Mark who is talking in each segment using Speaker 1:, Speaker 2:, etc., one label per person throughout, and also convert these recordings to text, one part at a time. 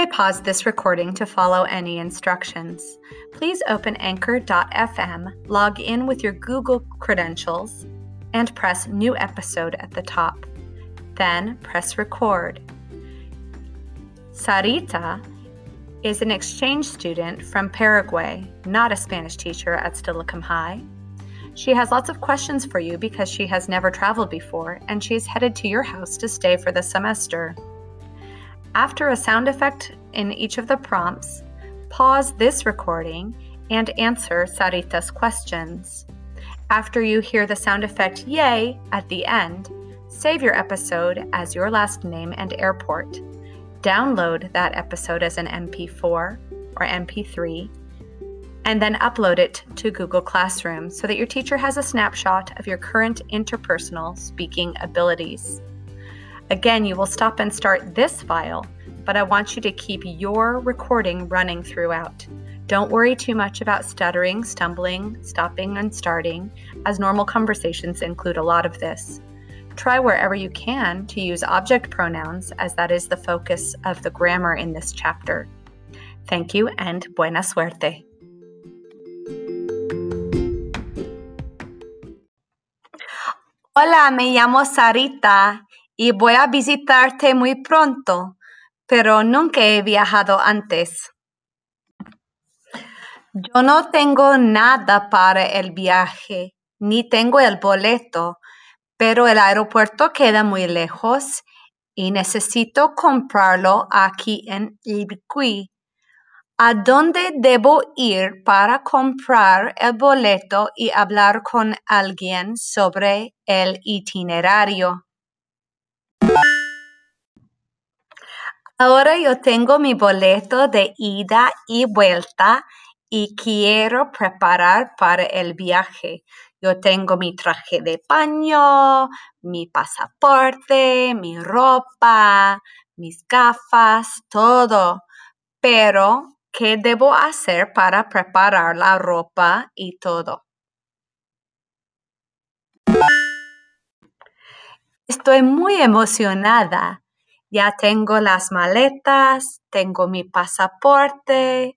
Speaker 1: may pause this recording to follow any instructions. Please open Anchor.fm, log in with your Google credentials, and press New Episode at the top. Then press Record. Sarita is an exchange student from Paraguay, not a Spanish teacher at Stillicum High. She has lots of questions for you because she has never traveled before and she is headed to your house to stay for the semester. After a sound effect in each of the prompts, pause this recording and answer Sarita's questions. After you hear the sound effect yay at the end, save your episode as your last name and airport. Download that episode as an MP4 or MP3 and then upload it to Google Classroom so that your teacher has a snapshot of your current interpersonal speaking abilities. Again, you will stop and start this file, but I want you to keep your recording running throughout. Don't worry too much about stuttering, stumbling, stopping, and starting, as normal conversations include a lot of this. Try wherever you can to use object pronouns, as that is the focus of the grammar in this chapter. Thank you and buena suerte.
Speaker 2: Hola, me llamo Sarita y voy a visitarte muy pronto, pero nunca he viajado antes. Yo no tengo nada para el viaje, ni tengo el boleto, pero el aeropuerto queda muy lejos y necesito comprarlo aquí en Ibiqui. ¿A dónde debo ir para comprar el boleto y hablar con alguien sobre el itinerario? Ahora yo tengo mi boleto de ida y vuelta y quiero preparar para el viaje. Yo tengo mi traje de baño, mi pasaporte, mi ropa, mis gafas, todo. Pero ¿Qué debo hacer para preparar la ropa y todo? Estoy muy emocionada. Ya tengo las maletas, tengo mi pasaporte,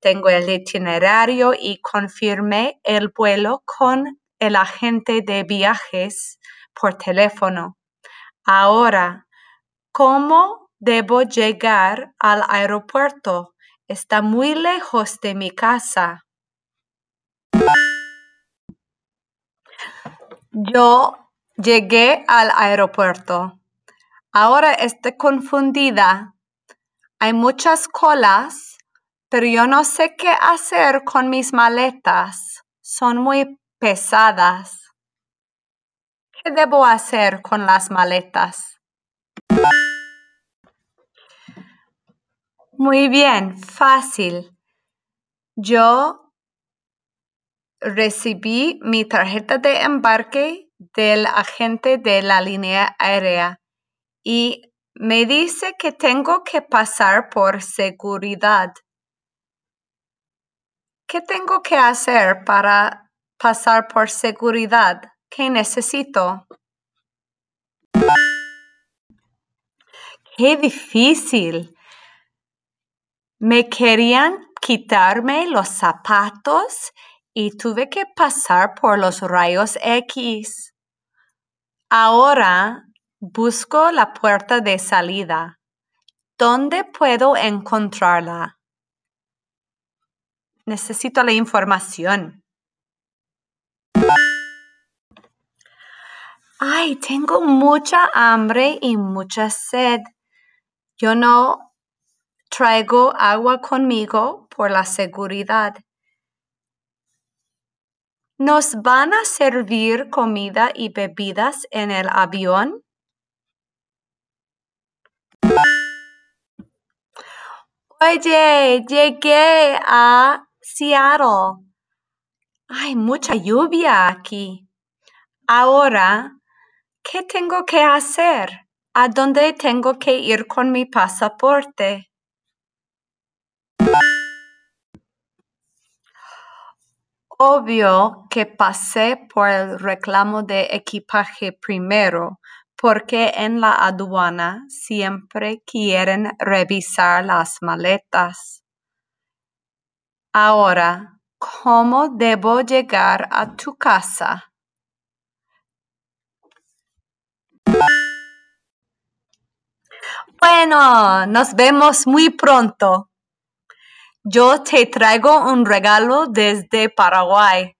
Speaker 2: tengo el itinerario y confirmé el vuelo con el agente de viajes por teléfono. Ahora, ¿cómo debo llegar al aeropuerto? Está muy lejos de mi casa. Yo llegué al aeropuerto. Ahora estoy confundida. Hay muchas colas, pero yo no sé qué hacer con mis maletas. Son muy pesadas. ¿Qué debo hacer con las maletas? Muy bien, fácil. Yo recibí mi tarjeta de embarque del agente de la línea aérea y me dice que tengo que pasar por seguridad. ¿Qué tengo que hacer para pasar por seguridad? ¿Qué necesito? Qué difícil. Me querían quitarme los zapatos y tuve que pasar por los rayos X. Ahora busco la puerta de salida. ¿Dónde puedo encontrarla? Necesito la información. Ay, tengo mucha hambre y mucha sed. Yo no Traigo agua conmigo por la seguridad. ¿Nos van a servir comida y bebidas en el avión? Oye, llegué a Seattle. Hay mucha lluvia aquí. Ahora, ¿qué tengo que hacer? ¿A dónde tengo que ir con mi pasaporte? Obvio que pasé por el reclamo de equipaje primero, porque en la aduana siempre quieren revisar las maletas. Ahora, ¿cómo debo llegar a tu casa? Bueno, nos vemos muy pronto. Yo te traigo un regalo desde Paraguay.